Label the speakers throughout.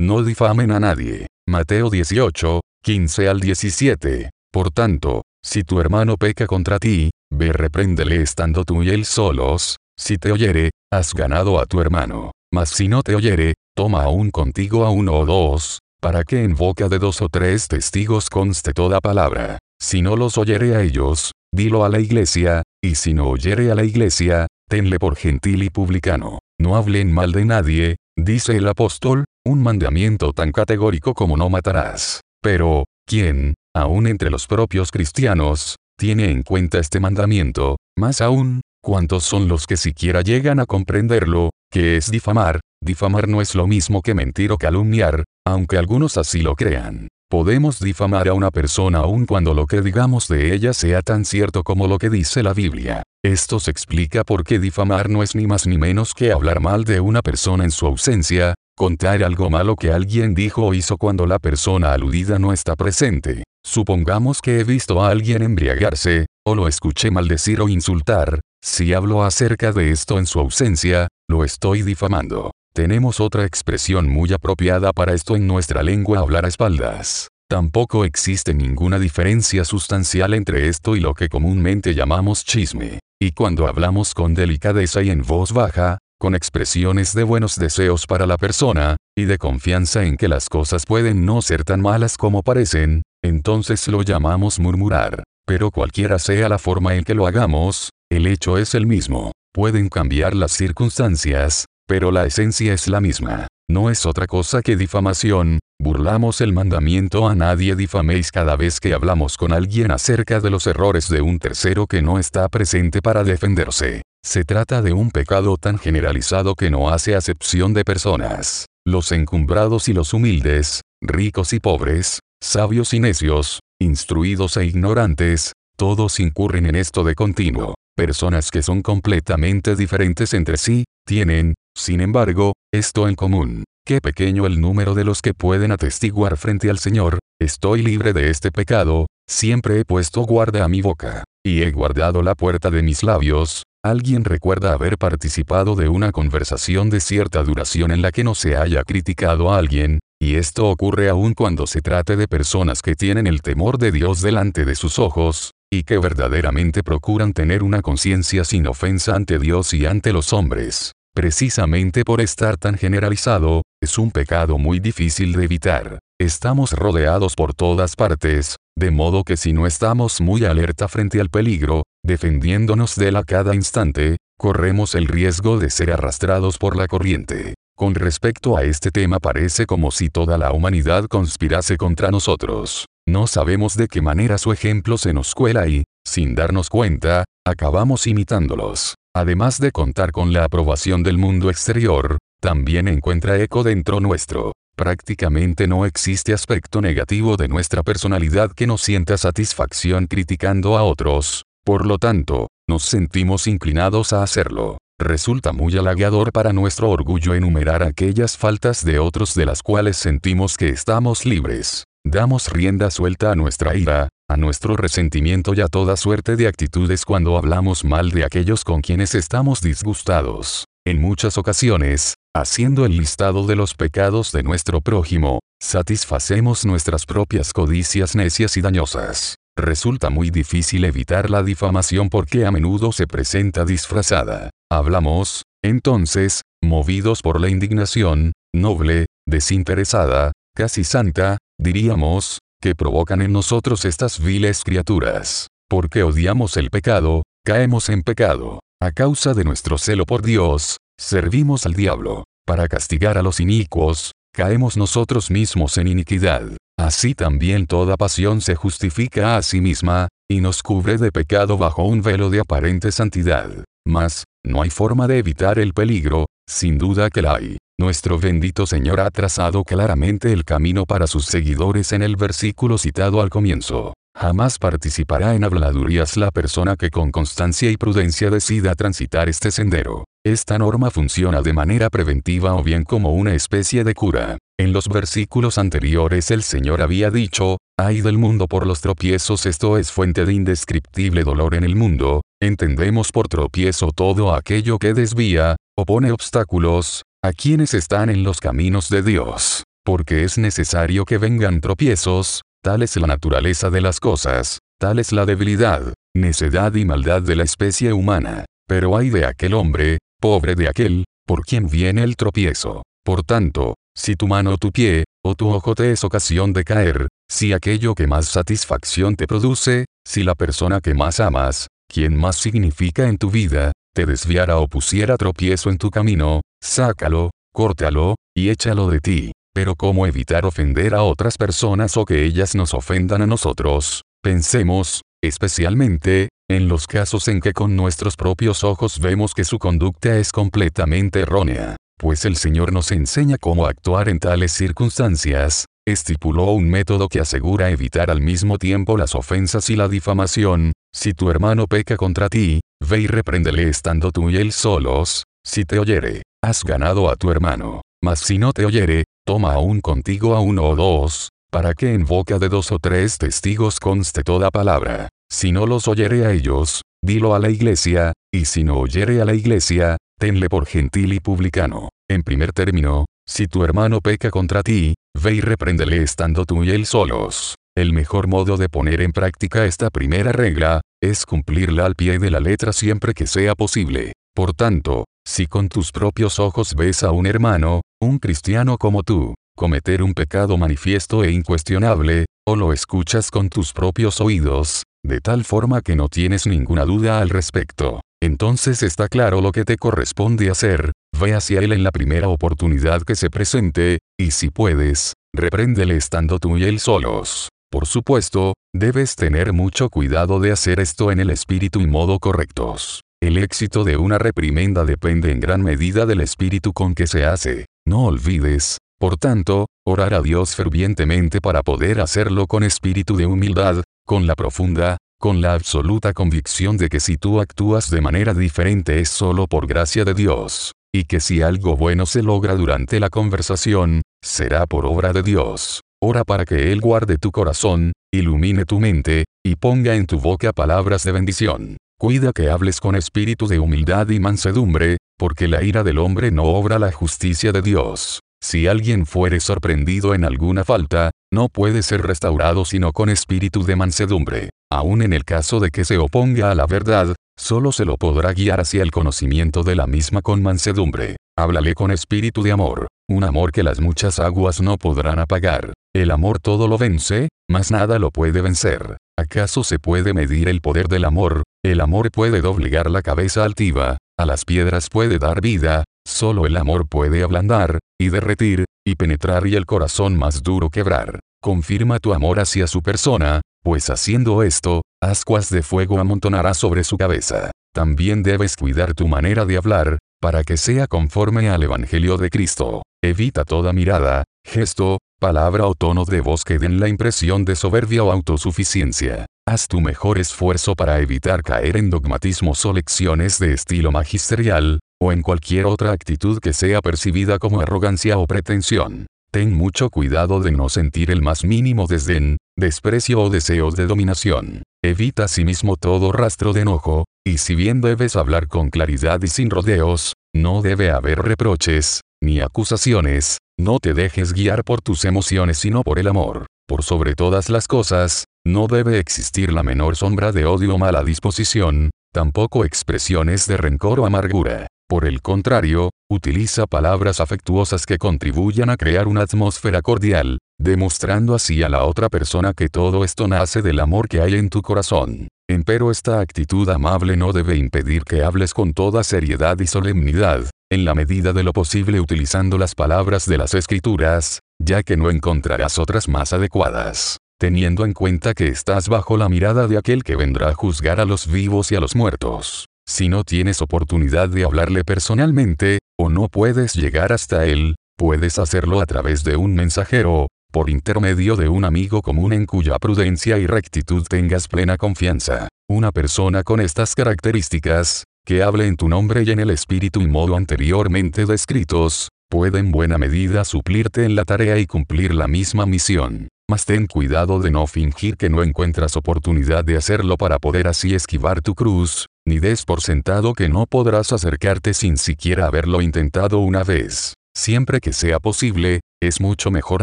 Speaker 1: no difamen a nadie. Mateo 18, 15 al 17. Por tanto, si tu hermano peca contra ti, ve repréndele estando tú y él solos, si te oyere, has ganado a tu hermano. Mas si no te oyere, toma aún contigo a uno o dos, para que en boca de dos o tres testigos conste toda palabra. Si no los oyere a ellos, dilo a la iglesia, y si no oyere a la iglesia, tenle por gentil y publicano. No hablen mal de nadie, dice el apóstol, un mandamiento tan categórico como no matarás. Pero, ¿quién, aún entre los propios cristianos, tiene en cuenta este mandamiento? Más aún, ¿cuántos son los que siquiera llegan a comprenderlo, que es difamar? Difamar no es lo mismo que mentir o calumniar, aunque algunos así lo crean. Podemos difamar a una persona aun cuando lo que digamos de ella sea tan cierto como lo que dice la Biblia. Esto se explica por qué difamar no es ni más ni menos que hablar mal de una persona en su ausencia, contar algo malo que alguien dijo o hizo cuando la persona aludida no está presente. Supongamos que he visto a alguien embriagarse, o lo escuché maldecir o insultar, si hablo acerca de esto en su ausencia, lo estoy difamando. Tenemos otra expresión muy apropiada para esto en nuestra lengua hablar a espaldas. Tampoco existe ninguna diferencia sustancial entre esto y lo que comúnmente llamamos chisme. Y cuando hablamos con delicadeza y en voz baja, con expresiones de buenos deseos para la persona, y de confianza en que las cosas pueden no ser tan malas como parecen, entonces lo llamamos murmurar. Pero cualquiera sea la forma en que lo hagamos, el hecho es el mismo. Pueden cambiar las circunstancias, pero la esencia es la misma. No es otra cosa que difamación, burlamos el mandamiento a nadie difaméis cada vez que hablamos con alguien acerca de los errores de un tercero que no está presente para defenderse. Se trata de un pecado tan generalizado que no hace acepción de personas. Los encumbrados y los humildes, ricos y pobres, sabios y necios, instruidos e ignorantes, todos incurren en esto de continuo. Personas que son completamente diferentes entre sí, tienen, sin embargo, esto en común. Qué pequeño el número de los que pueden atestiguar frente al Señor, estoy libre de este pecado, siempre he puesto guarda a mi boca, y he guardado la puerta de mis labios. Alguien recuerda haber participado de una conversación de cierta duración en la que no se haya criticado a alguien, y esto ocurre aún cuando se trate de personas que tienen el temor de Dios delante de sus ojos, y que verdaderamente procuran tener una conciencia sin ofensa ante Dios y ante los hombres. Precisamente por estar tan generalizado, es un pecado muy difícil de evitar. Estamos rodeados por todas partes, de modo que si no estamos muy alerta frente al peligro, defendiéndonos de él a cada instante, corremos el riesgo de ser arrastrados por la corriente. Con respecto a este tema parece como si toda la humanidad conspirase contra nosotros. No sabemos de qué manera su ejemplo se nos cuela y, sin darnos cuenta, acabamos imitándolos. Además de contar con la aprobación del mundo exterior, también encuentra eco dentro nuestro. Prácticamente no existe aspecto negativo de nuestra personalidad que nos sienta satisfacción criticando a otros, por lo tanto, nos sentimos inclinados a hacerlo. Resulta muy halagador para nuestro orgullo enumerar aquellas faltas de otros de las cuales sentimos que estamos libres. Damos rienda suelta a nuestra ira, a nuestro resentimiento y a toda suerte de actitudes cuando hablamos mal de aquellos con quienes estamos disgustados. En muchas ocasiones, haciendo el listado de los pecados de nuestro prójimo, satisfacemos nuestras propias codicias necias y dañosas. Resulta muy difícil evitar la difamación porque a menudo se presenta disfrazada. Hablamos, entonces, movidos por la indignación, noble, desinteresada, casi santa, diríamos, que provocan en nosotros estas viles criaturas. Porque odiamos el pecado, caemos en pecado. A causa de nuestro celo por Dios, servimos al diablo. Para castigar a los inicuos, caemos nosotros mismos en iniquidad. Así también toda pasión se justifica a sí misma, y nos cubre de pecado bajo un velo de aparente santidad. Mas, no hay forma de evitar el peligro, sin duda que la hay. Nuestro bendito Señor ha trazado claramente el camino para sus seguidores en el versículo citado al comienzo. Jamás participará en habladurías la persona que con constancia y prudencia decida transitar este sendero. Esta norma funciona de manera preventiva o bien como una especie de cura. En los versículos anteriores el Señor había dicho, ay del mundo por los tropiezos esto es fuente de indescriptible dolor en el mundo, entendemos por tropiezo todo aquello que desvía, o pone obstáculos, a quienes están en los caminos de Dios. porque es necesario que vengan tropiezos, tal es la naturaleza de las cosas, tal es la debilidad, necedad y maldad de la especie humana. Pero hay de aquel hombre, pobre de aquel, por quien viene el tropiezo. Por tanto, si tu mano o tu pie, o tu ojo te es ocasión de caer, si aquello que más satisfacción te produce, si la persona que más amas, quien más significa en tu vida, te desviara o pusiera tropiezo en tu camino, sácalo, córtalo, y échalo de ti. Pero ¿cómo evitar ofender a otras personas o que ellas nos ofendan a nosotros? Pensemos, especialmente, en los casos en que con nuestros propios ojos vemos que su conducta es completamente errónea pues el Señor nos enseña cómo actuar en tales circunstancias, estipuló un método que asegura evitar al mismo tiempo las ofensas y la difamación, si tu hermano peca contra ti, ve y repréndele estando tú y él solos, si te oyere, has ganado a tu hermano, mas si no te oyere, toma aún contigo a uno o dos, para que en boca de dos o tres testigos conste toda palabra, si no los oyere a ellos, dilo a la iglesia, y si no oyere a la iglesia, tenle por gentil y publicano. En primer término, si tu hermano peca contra ti, ve y repréndele estando tú y él solos. El mejor modo de poner en práctica esta primera regla, es cumplirla al pie de la letra siempre que sea posible. Por tanto, si con tus propios ojos ves a un hermano, un cristiano como tú, cometer un pecado manifiesto e incuestionable, o lo escuchas con tus propios oídos, de tal forma que no tienes ninguna duda al respecto, entonces está claro lo que te corresponde hacer, ve hacia él en la primera oportunidad que se presente, y si puedes, repréndele estando tú y él solos. Por supuesto, debes tener mucho cuidado de hacer esto en el espíritu y modo correctos. El éxito de una reprimenda depende en gran medida del espíritu con que se hace. No olvides, por tanto, orar a Dios fervientemente para poder hacerlo con espíritu de humildad, con la profunda, con la absoluta convicción de que si tú actúas de manera diferente es solo por gracia de Dios, y que si algo bueno se logra durante la conversación, será por obra de Dios. Ora para que Él guarde tu corazón, ilumine tu mente, y ponga en tu boca palabras de bendición. Cuida que hables con espíritu de humildad y mansedumbre, porque la ira del hombre no obra la justicia de Dios. Si alguien fuere sorprendido en alguna falta, no puede ser restaurado sino con espíritu de mansedumbre. Aun en el caso de que se oponga a la verdad, solo se lo podrá guiar hacia el conocimiento de la misma con mansedumbre. Háblale con espíritu de amor, un amor que las muchas aguas no podrán apagar. El amor todo lo vence, mas nada lo puede vencer. ¿Acaso se puede medir el poder del amor? El amor puede doblegar la cabeza altiva, a las piedras puede dar vida, solo el amor puede ablandar, y derretir, y penetrar y el corazón más duro quebrar. Confirma tu amor hacia su persona, pues haciendo esto, ascuas de fuego amontonará sobre su cabeza. También debes cuidar tu manera de hablar, para que sea conforme al Evangelio de Cristo. Evita toda mirada, gesto, palabra o tono de voz que den la impresión de soberbia o autosuficiencia. Haz tu mejor esfuerzo para evitar caer en dogmatismos o lecciones de estilo magisterial, o en cualquier otra actitud que sea percibida como arrogancia o pretensión. Ten mucho cuidado de no sentir el más mínimo desdén, desprecio o deseos de dominación. Evita asimismo todo rastro de enojo, y si bien debes hablar con claridad y sin rodeos, no debe haber reproches, ni acusaciones, no te dejes guiar por tus emociones sino por el amor. Por sobre todas las cosas, no debe existir la menor sombra de odio o mala disposición, tampoco expresiones de rencor o amargura. Por el contrario, utiliza palabras afectuosas que contribuyan a crear una atmósfera cordial, demostrando así a la otra persona que todo esto nace del amor que hay en tu corazón. Empero esta actitud amable no debe impedir que hables con toda seriedad y solemnidad, en la medida de lo posible utilizando las palabras de las escrituras, ya que no encontrarás otras más adecuadas teniendo en cuenta que estás bajo la mirada de aquel que vendrá a juzgar a los vivos y a los muertos. Si no tienes oportunidad de hablarle personalmente, o no puedes llegar hasta él, puedes hacerlo a través de un mensajero, por intermedio de un amigo común en cuya prudencia y rectitud tengas plena confianza. Una persona con estas características, que hable en tu nombre y en el espíritu y modo anteriormente descritos, puede en buena medida suplirte en la tarea y cumplir la misma misión. Mas ten cuidado de no fingir que no encuentras oportunidad de hacerlo para poder así esquivar tu cruz, ni des por sentado que no podrás acercarte sin siquiera haberlo intentado una vez. Siempre que sea posible, es mucho mejor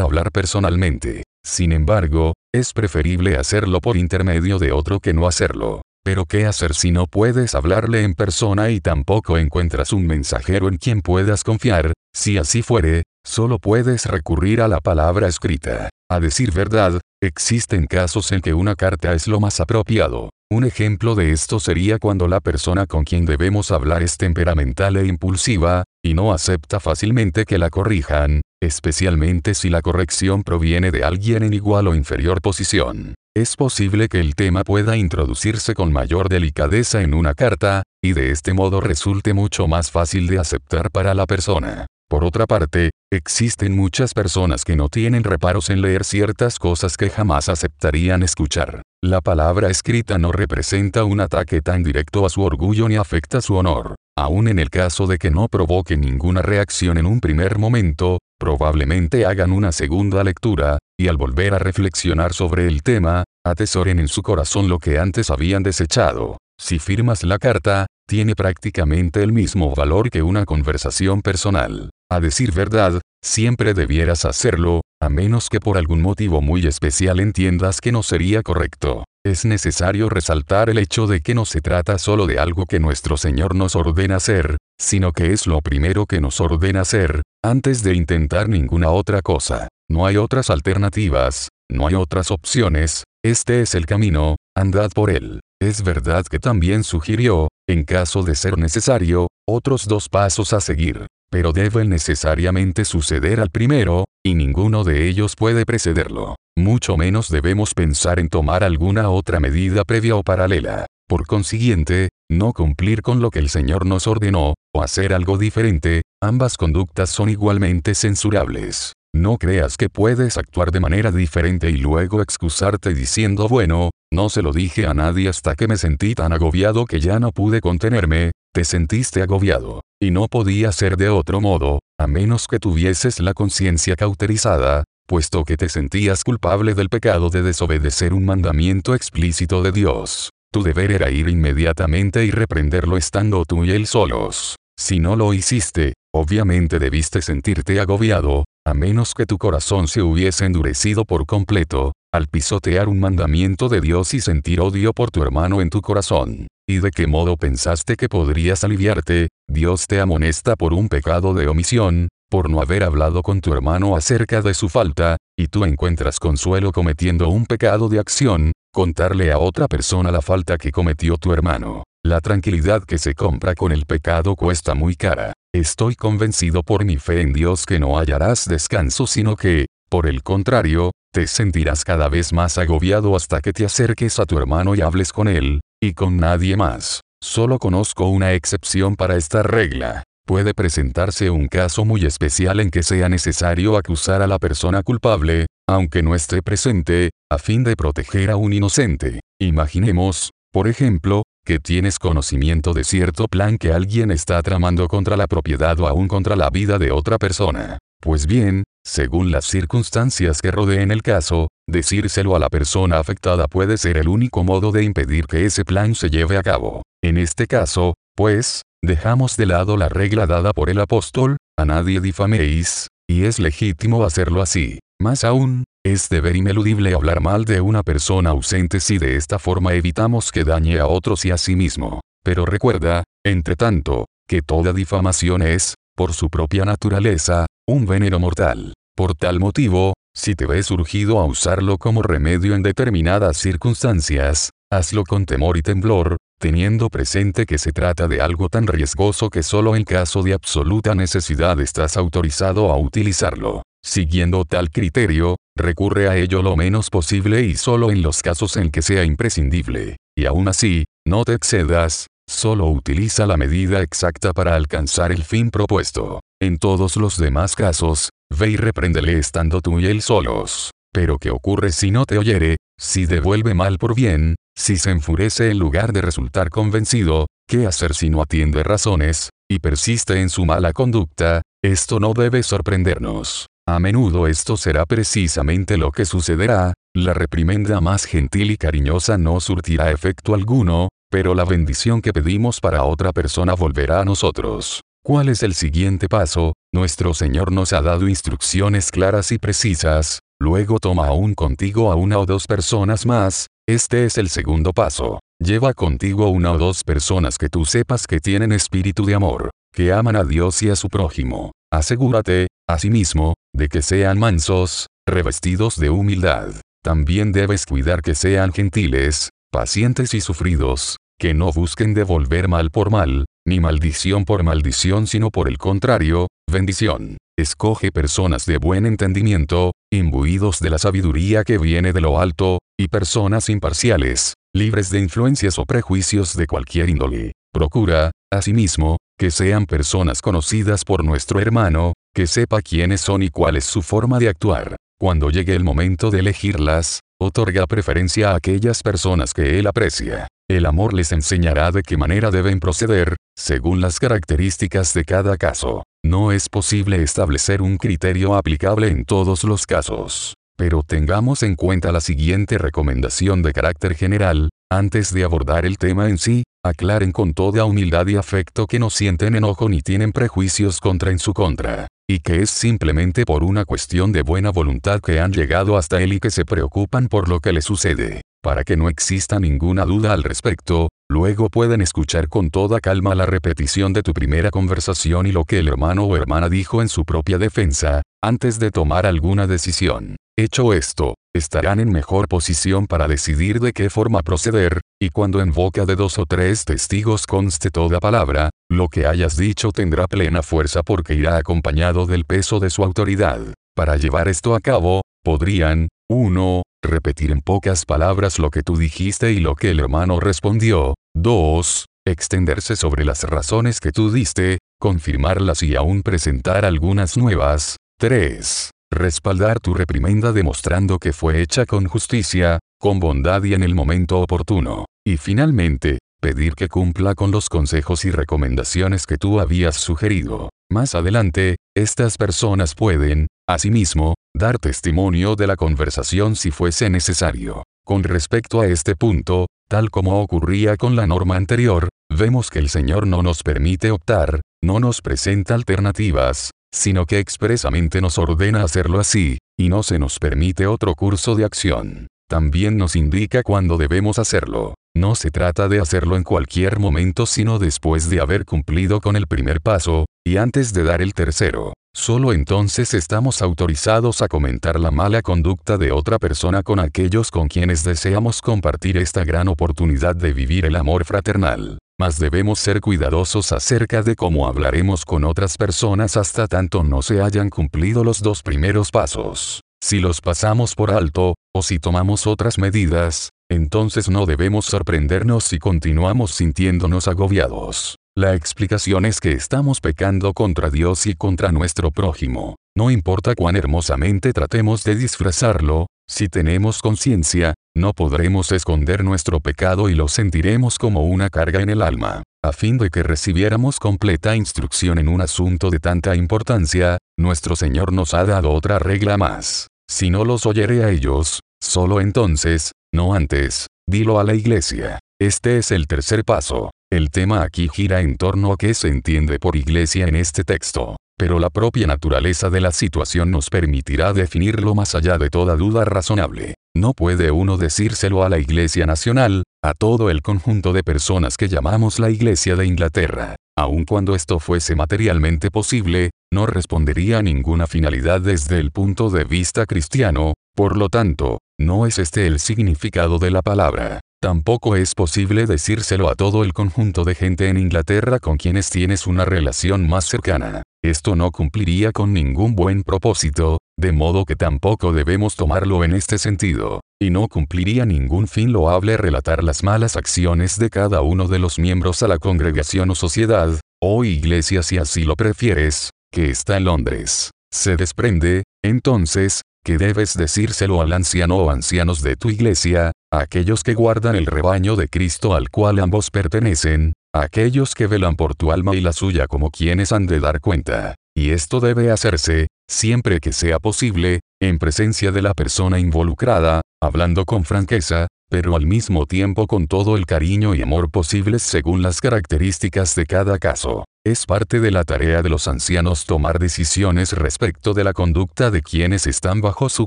Speaker 1: hablar personalmente. Sin embargo, es preferible hacerlo por intermedio de otro que no hacerlo. Pero ¿qué hacer si no puedes hablarle en persona y tampoco encuentras un mensajero en quien puedas confiar? Si así fuere, solo puedes recurrir a la palabra escrita. A decir verdad, existen casos en que una carta es lo más apropiado. Un ejemplo de esto sería cuando la persona con quien debemos hablar es temperamental e impulsiva, y no acepta fácilmente que la corrijan, especialmente si la corrección proviene de alguien en igual o inferior posición. Es posible que el tema pueda introducirse con mayor delicadeza en una carta, y de este modo resulte mucho más fácil de aceptar para la persona. Por otra parte, existen muchas personas que no tienen reparos en leer ciertas cosas que jamás aceptarían escuchar. La palabra escrita no representa un ataque tan directo a su orgullo ni afecta su honor. Aun en el caso de que no provoque ninguna reacción en un primer momento, probablemente hagan una segunda lectura, y al volver a reflexionar sobre el tema, atesoren en su corazón lo que antes habían desechado. Si firmas la carta, tiene prácticamente el mismo valor que una conversación personal. A decir verdad, siempre debieras hacerlo, a menos que por algún motivo muy especial entiendas que no sería correcto. Es necesario resaltar el hecho de que no se trata solo de algo que nuestro Señor nos ordena hacer, sino que es lo primero que nos ordena hacer, antes de intentar ninguna otra cosa. No hay otras alternativas, no hay otras opciones, este es el camino, andad por él. Es verdad que también sugirió, en caso de ser necesario, otros dos pasos a seguir pero deben necesariamente suceder al primero, y ninguno de ellos puede precederlo. Mucho menos debemos pensar en tomar alguna otra medida previa o paralela. Por consiguiente, no cumplir con lo que el Señor nos ordenó, o hacer algo diferente, ambas conductas son igualmente censurables. No creas que puedes actuar de manera diferente y luego excusarte diciendo bueno, no se lo dije a nadie hasta que me sentí tan agobiado que ya no pude contenerme, te sentiste agobiado, y no podía ser de otro modo, a menos que tuvieses la conciencia cauterizada, puesto que te sentías culpable del pecado de desobedecer un mandamiento explícito de Dios. Tu deber era ir inmediatamente y reprenderlo estando tú y él solos. Si no lo hiciste, obviamente debiste sentirte agobiado, a menos que tu corazón se hubiese endurecido por completo, al pisotear un mandamiento de Dios y sentir odio por tu hermano en tu corazón. ¿Y de qué modo pensaste que podrías aliviarte? Dios te amonesta por un pecado de omisión, por no haber hablado con tu hermano acerca de su falta, y tú encuentras consuelo cometiendo un pecado de acción, contarle a otra persona la falta que cometió tu hermano. La tranquilidad que se compra con el pecado cuesta muy cara. Estoy convencido por mi fe en Dios que no hallarás descanso sino que, por el contrario, te sentirás cada vez más agobiado hasta que te acerques a tu hermano y hables con él, y con nadie más. Solo conozco una excepción para esta regla. Puede presentarse un caso muy especial en que sea necesario acusar a la persona culpable, aunque no esté presente, a fin de proteger a un inocente. Imaginemos, por ejemplo, que tienes conocimiento de cierto plan que alguien está tramando contra la propiedad o aún contra la vida de otra persona. Pues bien, según las circunstancias que rodeen el caso, decírselo a la persona afectada puede ser el único modo de impedir que ese plan se lleve a cabo. En este caso, pues, dejamos de lado la regla dada por el apóstol, a nadie difaméis, y es legítimo hacerlo así. Más aún, es deber ineludible hablar mal de una persona ausente si de esta forma evitamos que dañe a otros y a sí mismo. Pero recuerda, entre tanto, que toda difamación es, por su propia naturaleza, un veneno mortal. Por tal motivo, si te ves urgido a usarlo como remedio en determinadas circunstancias, hazlo con temor y temblor, teniendo presente que se trata de algo tan riesgoso que solo en caso de absoluta necesidad estás autorizado a utilizarlo. Siguiendo tal criterio, recurre a ello lo menos posible y solo en los casos en que sea imprescindible. Y aún así, no te excedas, Solo utiliza la medida exacta para alcanzar el fin propuesto. En todos los demás casos, ve y repréndele estando tú y él solos. Pero ¿qué ocurre si no te oyere? Si devuelve mal por bien, si se enfurece en lugar de resultar convencido, ¿qué hacer si no atiende razones, y persiste en su mala conducta? Esto no debe sorprendernos. A menudo esto será precisamente lo que sucederá, la reprimenda más gentil y cariñosa no surtirá efecto alguno, pero la bendición que pedimos para otra persona volverá a nosotros. ¿Cuál es el siguiente paso? Nuestro Señor nos ha dado instrucciones claras y precisas, luego toma aún contigo a una o dos personas más, este es el segundo paso. Lleva contigo una o dos personas que tú sepas que tienen espíritu de amor, que aman a Dios y a su prójimo. Asegúrate, asimismo, de que sean mansos, revestidos de humildad. También debes cuidar que sean gentiles, pacientes y sufridos, que no busquen devolver mal por mal, ni maldición por maldición sino por el contrario, bendición. Escoge personas de buen entendimiento, imbuidos de la sabiduría que viene de lo alto, y personas imparciales, libres de influencias o prejuicios de cualquier índole. Procura, asimismo, que sean personas conocidas por nuestro hermano, que sepa quiénes son y cuál es su forma de actuar. Cuando llegue el momento de elegirlas, otorga preferencia a aquellas personas que él aprecia. El amor les enseñará de qué manera deben proceder, según las características de cada caso. No es posible establecer un criterio aplicable en todos los casos. Pero tengamos en cuenta la siguiente recomendación de carácter general, antes de abordar el tema en sí, aclaren con toda humildad y afecto que no sienten enojo ni tienen prejuicios contra en su contra, y que es simplemente por una cuestión de buena voluntad que han llegado hasta él y que se preocupan por lo que le sucede. Para que no exista ninguna duda al respecto, luego pueden escuchar con toda calma la repetición de tu primera conversación y lo que el hermano o hermana dijo en su propia defensa, antes de tomar alguna decisión. Hecho esto, estarán en mejor posición para decidir de qué forma proceder, y cuando en boca de dos o tres testigos conste toda palabra, lo que hayas dicho tendrá plena fuerza porque irá acompañado del peso de su autoridad. Para llevar esto a cabo, podrían, 1. Repetir en pocas palabras lo que tú dijiste y lo que el hermano respondió. 2. Extenderse sobre las razones que tú diste, confirmarlas y aún presentar algunas nuevas. 3. Respaldar tu reprimenda demostrando que fue hecha con justicia, con bondad y en el momento oportuno. Y finalmente, pedir que cumpla con los consejos y recomendaciones que tú habías sugerido. Más adelante, estas personas pueden, asimismo, dar testimonio de la conversación si fuese necesario. Con respecto a este punto, tal como ocurría con la norma anterior, vemos que el Señor no nos permite optar, no nos presenta alternativas, sino que expresamente nos ordena hacerlo así, y no se nos permite otro curso de acción. También nos indica cuándo debemos hacerlo. No se trata de hacerlo en cualquier momento sino después de haber cumplido con el primer paso, y antes de dar el tercero. Solo entonces estamos autorizados a comentar la mala conducta de otra persona con aquellos con quienes deseamos compartir esta gran oportunidad de vivir el amor fraternal. Mas debemos ser cuidadosos acerca de cómo hablaremos con otras personas hasta tanto no se hayan cumplido los dos primeros pasos. Si los pasamos por alto, o si tomamos otras medidas, entonces no debemos sorprendernos si continuamos sintiéndonos agobiados. La explicación es que estamos pecando contra Dios y contra nuestro prójimo. No importa cuán hermosamente tratemos de disfrazarlo, si tenemos conciencia, no podremos esconder nuestro pecado y lo sentiremos como una carga en el alma. A fin de que recibiéramos completa instrucción en un asunto de tanta importancia, nuestro Señor nos ha dado otra regla más. Si no los oyere a ellos, solo entonces, no antes, dilo a la iglesia. Este es el tercer paso. El tema aquí gira en torno a qué se entiende por iglesia en este texto. Pero la propia naturaleza de la situación nos permitirá definirlo más allá de toda duda razonable. No puede uno decírselo a la Iglesia Nacional, a todo el conjunto de personas que llamamos la Iglesia de Inglaterra. Aun cuando esto fuese materialmente posible, no respondería a ninguna finalidad desde el punto de vista cristiano, por lo tanto, no es este el significado de la palabra. Tampoco es posible decírselo a todo el conjunto de gente en Inglaterra con quienes tienes una relación más cercana. Esto no cumpliría con ningún buen propósito, de modo que tampoco debemos tomarlo en este sentido, y no cumpliría ningún fin loable relatar las malas acciones de cada uno de los miembros a la congregación o sociedad, o iglesia si así lo prefieres, que está en Londres. Se desprende, entonces, que debes decírselo al anciano o ancianos de tu iglesia, aquellos que guardan el rebaño de Cristo al cual ambos pertenecen, aquellos que velan por tu alma y la suya como quienes han de dar cuenta. Y esto debe hacerse, siempre que sea posible, en presencia de la persona involucrada, hablando con franqueza, pero al mismo tiempo con todo el cariño y amor posibles según las características de cada caso. Es parte de la tarea de los ancianos tomar decisiones respecto de la conducta de quienes están bajo su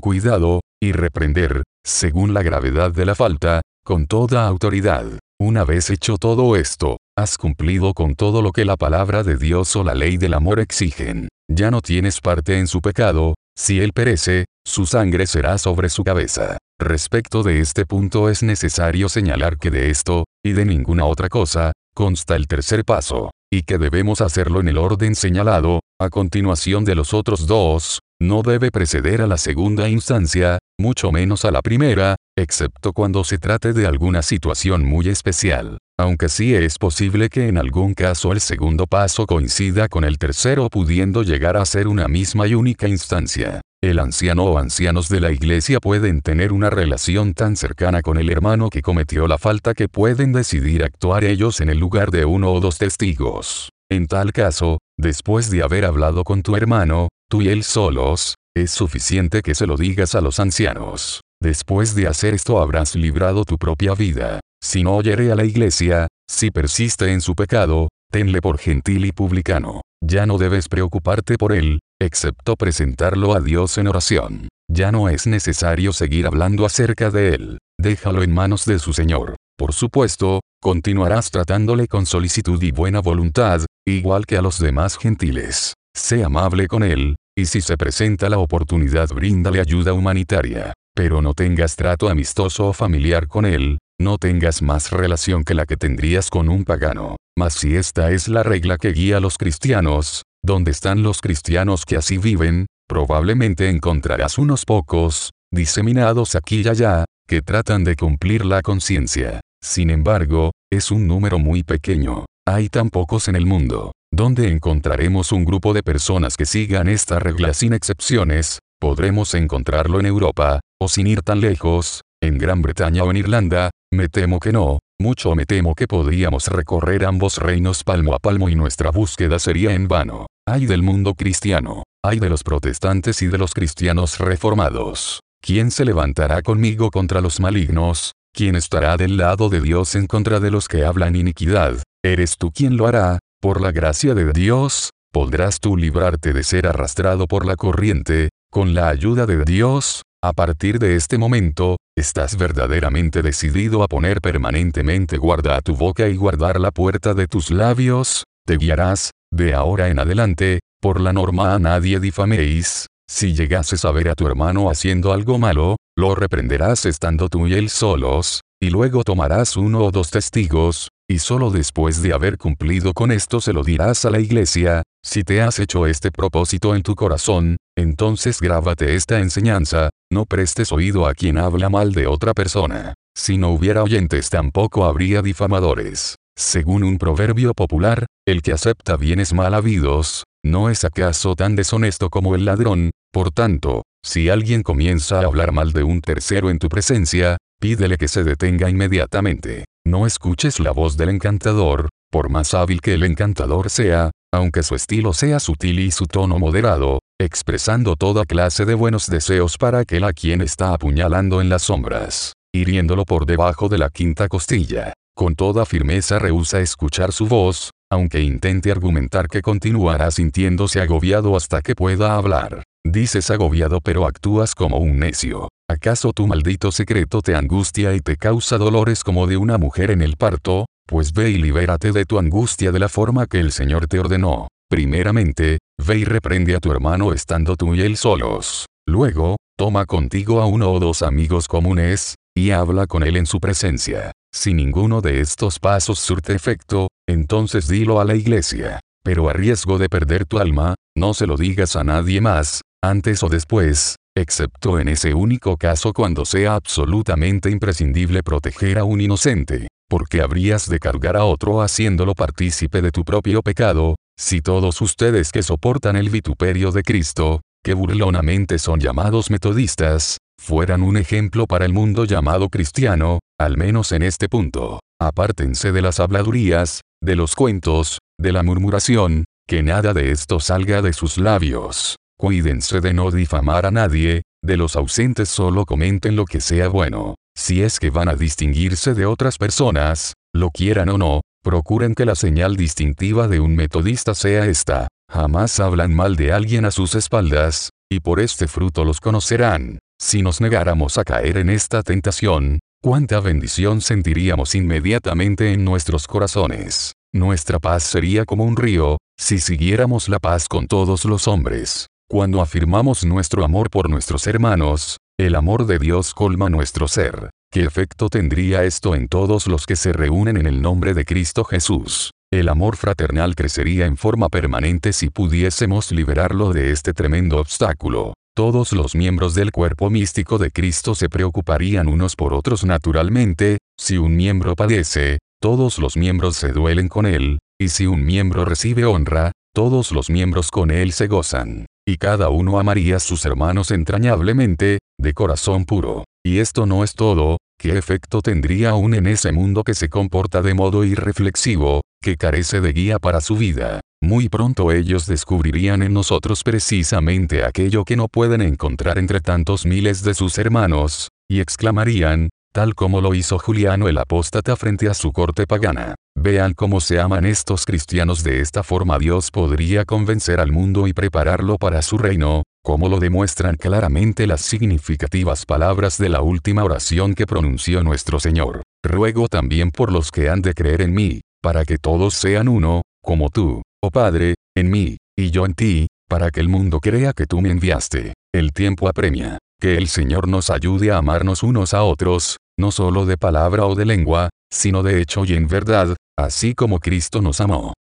Speaker 1: cuidado, y reprender, según la gravedad de la falta, con toda autoridad. Una vez hecho todo esto, has cumplido con todo lo que la palabra de Dios o la ley del amor exigen. Ya no tienes parte en su pecado, si él perece, su sangre será sobre su cabeza. Respecto de este punto es necesario señalar que de esto, y de ninguna otra cosa, consta el tercer paso, y que debemos hacerlo en el orden señalado, a continuación de los otros dos, no debe preceder a la segunda instancia, mucho menos a la primera, excepto cuando se trate de alguna situación muy especial. Aunque sí es posible que en algún caso el segundo paso coincida con el tercero pudiendo llegar a ser una misma y única instancia. El anciano o ancianos de la iglesia pueden tener una relación tan cercana con el hermano que cometió la falta que pueden decidir actuar ellos en el lugar de uno o dos testigos. En tal caso, después de haber hablado con tu hermano, tú y él solos, es suficiente que se lo digas a los ancianos. Después de hacer esto habrás librado tu propia vida. Si no oyere a la iglesia, si persiste en su pecado, tenle por gentil y publicano. Ya no debes preocuparte por él, excepto presentarlo a Dios en oración. Ya no es necesario seguir hablando acerca de él. Déjalo en manos de su Señor. Por supuesto, continuarás tratándole con solicitud y buena voluntad, igual que a los demás gentiles. Sé amable con él, y si se presenta la oportunidad bríndale ayuda humanitaria. Pero no tengas trato amistoso o familiar con él, no tengas más relación que la que tendrías con un pagano. Mas si esta es la regla que guía a los cristianos, donde están los cristianos que así viven, probablemente encontrarás unos pocos, diseminados aquí y allá, que tratan de cumplir la conciencia. Sin embargo, es un número muy pequeño. Hay tan pocos en el mundo. ¿Dónde encontraremos un grupo de personas que sigan esta regla sin excepciones? Podremos encontrarlo en Europa, o sin ir tan lejos, en Gran Bretaña o en Irlanda, me temo que no, mucho me temo que podríamos recorrer ambos reinos palmo a palmo y nuestra búsqueda sería en vano. Hay del mundo cristiano, hay de los protestantes y de los cristianos reformados. ¿Quién se levantará conmigo contra los malignos? ¿Quién estará del lado de Dios en contra de los que hablan iniquidad? ¿Eres tú quien lo hará? Por la gracia de Dios, podrás tú librarte de ser arrastrado por la corriente, con la ayuda de Dios, a partir de este momento, estás verdaderamente decidido a poner permanentemente guarda a tu boca y guardar la puerta de tus labios, te guiarás, de ahora en adelante, por la norma a nadie difaméis, si llegases a ver a tu hermano haciendo algo malo, lo reprenderás estando tú y él solos, y luego tomarás uno o dos testigos, y solo después de haber cumplido con esto se lo dirás a la iglesia, si te has hecho este propósito en tu corazón, entonces grábate esta enseñanza, no prestes oído a quien habla mal de otra persona. Si no hubiera oyentes tampoco habría difamadores. Según un proverbio popular, el que acepta bienes mal habidos, ¿no es acaso tan deshonesto como el ladrón? Por tanto, si alguien comienza a hablar mal de un tercero en tu presencia, pídele que se detenga inmediatamente. No escuches la voz del encantador, por más hábil que el encantador sea, aunque su estilo sea sutil y su tono moderado, expresando toda clase de buenos deseos para aquel a quien está apuñalando en las sombras, hiriéndolo por debajo de la quinta costilla. Con toda firmeza rehúsa escuchar su voz, aunque intente argumentar que continuará sintiéndose agobiado hasta que pueda hablar. Dices agobiado pero actúas como un necio. ¿Acaso tu maldito secreto te angustia y te causa dolores como de una mujer en el parto? Pues ve y libérate de tu angustia de la forma que el Señor te ordenó. Primeramente, ve y reprende a tu hermano estando tú y él solos. Luego, toma contigo a uno o dos amigos comunes, y habla con él en su presencia. Si ninguno de estos pasos surte efecto, entonces dilo a la iglesia. Pero a riesgo de perder tu alma, no se lo digas a nadie más, antes o después, excepto en ese único caso cuando sea absolutamente imprescindible proteger a un inocente, porque habrías de cargar a otro haciéndolo partícipe de tu propio pecado, si todos ustedes que soportan el vituperio de Cristo, que burlonamente son llamados metodistas, fueran un ejemplo para el mundo llamado cristiano, al menos en este punto. Apártense de las habladurías, de los cuentos, de la murmuración, que nada de esto salga de sus labios. Cuídense de no difamar a nadie, de los ausentes solo comenten lo que sea bueno. Si es que van a distinguirse de otras personas, lo quieran o no, procuren que la señal distintiva de un metodista sea esta. Jamás hablan mal de alguien a sus espaldas, y por este fruto los conocerán. Si nos negáramos a caer en esta tentación, cuánta bendición sentiríamos inmediatamente en nuestros corazones. Nuestra paz sería como un río, si siguiéramos la paz con todos los hombres. Cuando afirmamos nuestro amor por nuestros hermanos, el amor de Dios colma nuestro ser. ¿Qué efecto tendría esto en todos los que se reúnen en el nombre de Cristo Jesús? El amor fraternal crecería en forma permanente si pudiésemos liberarlo de este tremendo obstáculo. Todos los miembros del cuerpo místico de Cristo se preocuparían unos por otros naturalmente, si un miembro padece, todos los miembros se duelen con él, y si un miembro recibe honra, todos los miembros con él se gozan. Y cada uno amaría a sus hermanos entrañablemente, de corazón puro. Y esto no es todo, ¿qué efecto tendría aún en ese mundo que se comporta de modo irreflexivo, que carece de guía para su vida? Muy pronto ellos descubrirían en nosotros precisamente aquello que no pueden encontrar entre tantos miles de sus hermanos, y exclamarían, tal como lo hizo Juliano el apóstata frente a su corte pagana. Vean cómo se aman estos cristianos de esta forma Dios podría convencer al mundo y prepararlo para su reino, como lo demuestran claramente las significativas palabras de la última oración que pronunció nuestro Señor. Ruego también por los que han de creer en mí, para que todos sean uno, como tú, oh Padre, en mí, y yo en ti, para que el mundo crea que tú me enviaste. El tiempo apremia. Que el Señor nos ayude a amarnos unos a otros, no solo de palabra o de lengua, sino de hecho y en verdad, así como Cristo nos amó.